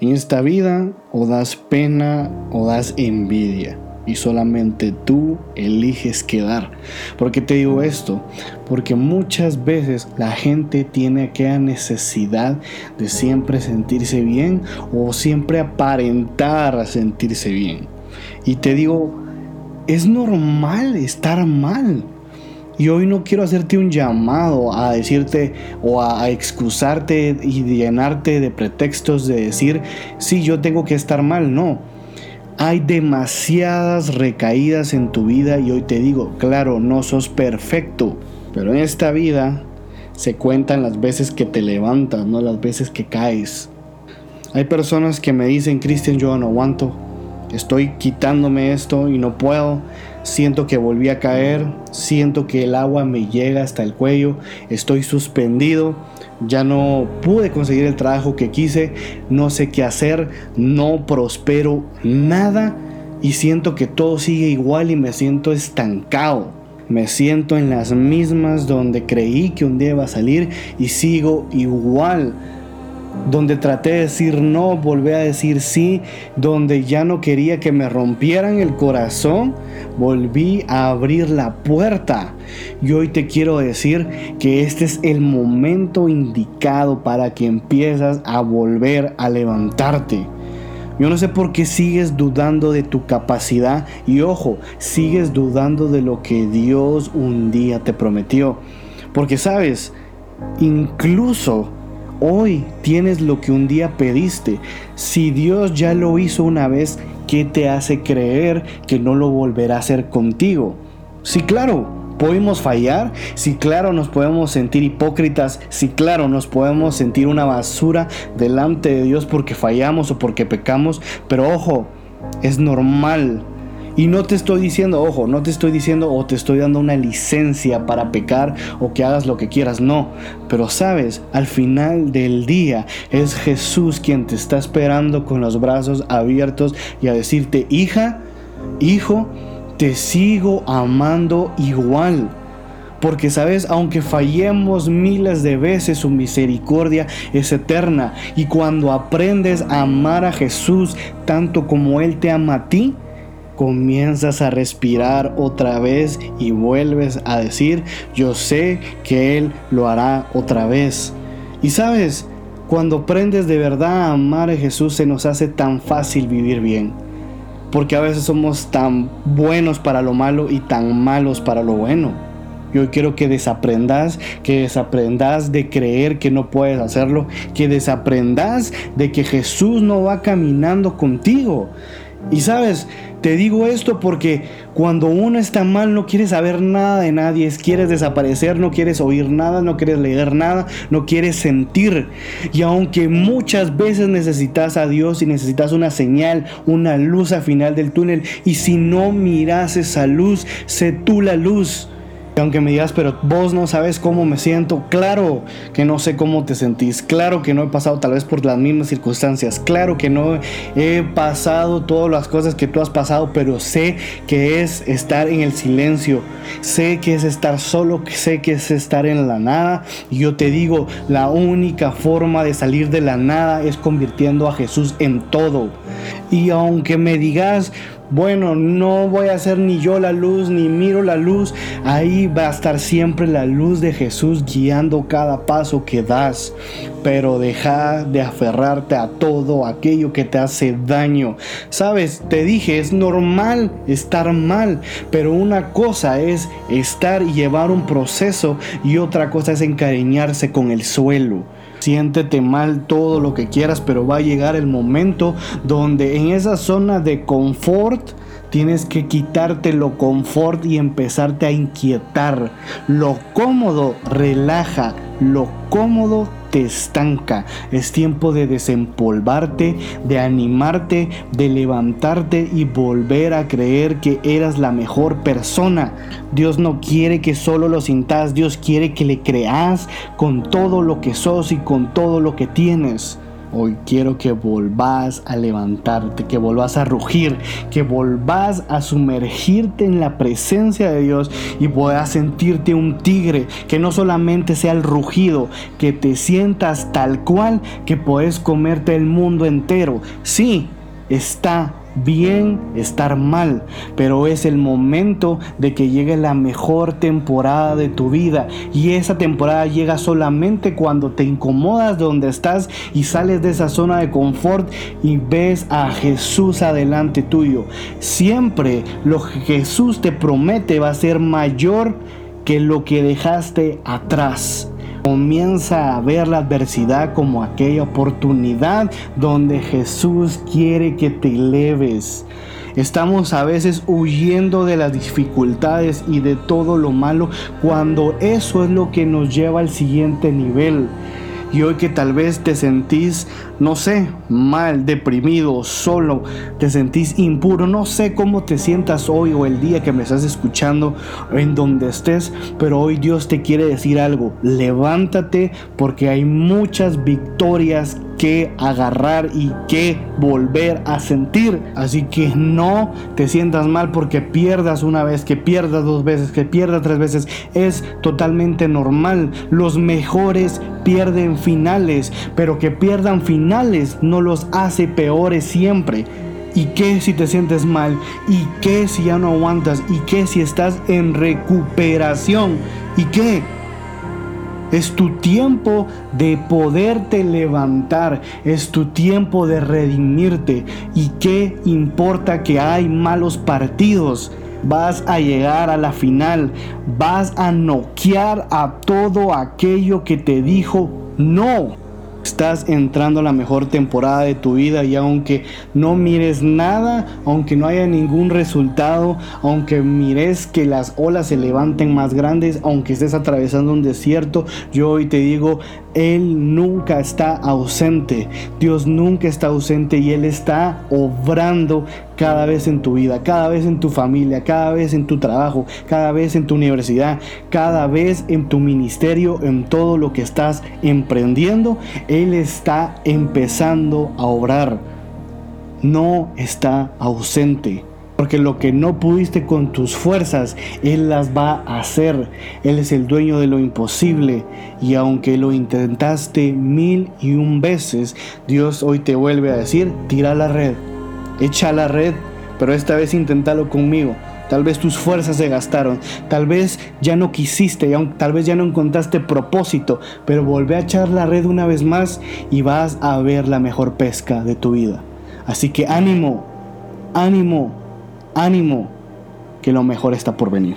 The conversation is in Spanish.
En esta vida o das pena o das envidia y solamente tú eliges quedar. ¿Por qué te digo esto? Porque muchas veces la gente tiene aquella necesidad de siempre sentirse bien o siempre aparentar a sentirse bien. Y te digo, es normal estar mal. Y hoy no quiero hacerte un llamado a decirte o a, excusarte y llenarte de pretextos de decir, sí, yo tengo que estar mal. No, hay demasiadas recaídas en tu vida y hoy te digo, claro, no sos perfecto, pero en esta vida se cuentan las veces que te levantas, no las veces que caes. Hay personas que me dicen, Cristian, yo no aguanto, estoy quitándome esto y no puedo, siento que volví a caer, siento que el agua me llega hasta el cuello, estoy suspendido ya no pude conseguir el trabajo que quise, no sé qué hacer, no prospero nada y siento que todo sigue igual y me siento estancado. Me siento en las mismas donde creí que un día iba a salir y sigo igual donde traté de decir no, volví a decir sí, donde ya no quería que me rompieran el corazón, volví a abrir la puerta. Y hoy te quiero decir que este es el momento indicado para que empiezas a volver a levantarte. Yo no sé por qué sigues dudando de tu capacidad y ojo, sigues dudando de lo que Dios un día te prometió. Porque sabes, incluso Hoy tienes lo que un día pediste. Si Dios ya lo hizo una vez, ¿qué te hace creer que no lo volverá a hacer contigo? Sí, claro, podemos fallar, sí, claro, nos podemos sentir hipócritas, sí, claro, nos podemos sentir una basura delante de Dios porque fallamos o porque pecamos, pero ojo, es normal y no te estoy diciendo, ojo, no te estoy diciendo o te estoy dando una licencia para pecar o que hagas lo que quieras, no. Pero sabes, al final del día es Jesús quien te está esperando con los brazos abiertos y a decirte, hija, hijo, te sigo amando igual. Porque sabes, aunque fallemos miles de veces, su misericordia es eterna. Y cuando aprendes a amar a Jesús tanto como Él te ama a ti, comienzas a respirar otra vez y vuelves a decir, yo sé que Él lo hará otra vez. Y sabes, cuando aprendes de verdad a amar a Jesús se nos hace tan fácil vivir bien. Porque a veces somos tan buenos para lo malo y tan malos para lo bueno. Yo quiero que desaprendas, que desaprendas de creer que no puedes hacerlo, que desaprendas de que Jesús no va caminando contigo. Y sabes, te digo esto porque cuando uno está mal no quieres saber nada de nadie, quieres desaparecer, no quieres oír nada, no quieres leer nada, no quieres sentir. Y aunque muchas veces necesitas a Dios y necesitas una señal, una luz al final del túnel, y si no miras esa luz, sé tú la luz aunque me digas, pero vos no sabes cómo me siento, claro que no sé cómo te sentís, claro que no he pasado tal vez por las mismas circunstancias, claro que no he pasado todas las cosas que tú has pasado, pero sé que es estar en el silencio, sé que es estar solo, sé que es estar en la nada. Y yo te digo, la única forma de salir de la nada es convirtiendo a Jesús en todo. Y aunque me digas, bueno, no voy a hacer ni yo la luz, ni miro la luz. Ahí va a estar siempre la luz de Jesús guiando cada paso que das. Pero deja de aferrarte a todo aquello que te hace daño. Sabes, te dije, es normal estar mal. Pero una cosa es estar y llevar un proceso y otra cosa es encariñarse con el suelo. Siéntete mal todo lo que quieras, pero va a llegar el momento donde en esa zona de confort tienes que quitarte lo confort y empezarte a inquietar. Lo cómodo relaja, lo cómodo estanca. Es tiempo de desempolvarte, de animarte, de levantarte y volver a creer que eras la mejor persona. Dios no quiere que solo lo sintas, Dios quiere que le creas con todo lo que sos y con todo lo que tienes. Hoy quiero que volvás a levantarte, que volvás a rugir, que volvás a sumergirte en la presencia de Dios y puedas sentirte un tigre, que no solamente sea el rugido, que te sientas tal cual que puedes comerte el mundo entero. Sí, está bien estar mal, pero es el momento de que llegue la mejor temporada de tu vida y esa temporada llega solamente cuando te incomodas de donde estás y sales de esa zona de confort y ves a Jesús adelante tuyo. Siempre lo que Jesús te promete va a ser mayor que lo que dejaste atrás. Comienza a ver la adversidad como aquella oportunidad donde Jesús quiere que te eleves. Estamos a veces huyendo de las dificultades y de todo lo malo cuando eso es lo que nos lleva al siguiente nivel. Y hoy que tal vez te sentís, no sé, mal, deprimido, solo, te sentís impuro, no sé cómo te sientas hoy o el día que me estás escuchando, en donde estés, pero hoy Dios te quiere decir algo, levántate porque hay muchas victorias que agarrar y que volver a sentir. Así que no te sientas mal porque pierdas una vez, que pierdas dos veces, que pierdas tres veces. Es totalmente normal. Los mejores pierden finales, pero que pierdan finales no los hace peores siempre. ¿Y qué si te sientes mal? ¿Y qué si ya no aguantas? ¿Y qué si estás en recuperación? ¿Y qué? Es tu tiempo de poderte levantar. Es tu tiempo de redimirte. ¿Y qué importa que hay malos partidos? Vas a llegar a la final. Vas a noquear a todo aquello que te dijo no. Estás entrando a la mejor temporada de tu vida y aunque no mires nada, aunque no haya ningún resultado, aunque mires que las olas se levanten más grandes, aunque estés atravesando un desierto, yo hoy te digo, Él nunca está ausente. Dios nunca está ausente y Él está obrando cada vez en tu vida, cada vez en tu familia, cada vez en tu trabajo, cada vez en tu universidad, cada vez en tu ministerio, en todo lo que estás emprendiendo. Él está empezando a obrar. No está ausente. Porque lo que no pudiste con tus fuerzas, Él las va a hacer. Él es el dueño de lo imposible. Y aunque lo intentaste mil y un veces, Dios hoy te vuelve a decir, tira la red echa la red, pero esta vez inténtalo conmigo. Tal vez tus fuerzas se gastaron, tal vez ya no quisiste, tal vez ya no encontraste propósito, pero volvé a echar la red una vez más y vas a ver la mejor pesca de tu vida. Así que ánimo, ánimo, ánimo, que lo mejor está por venir.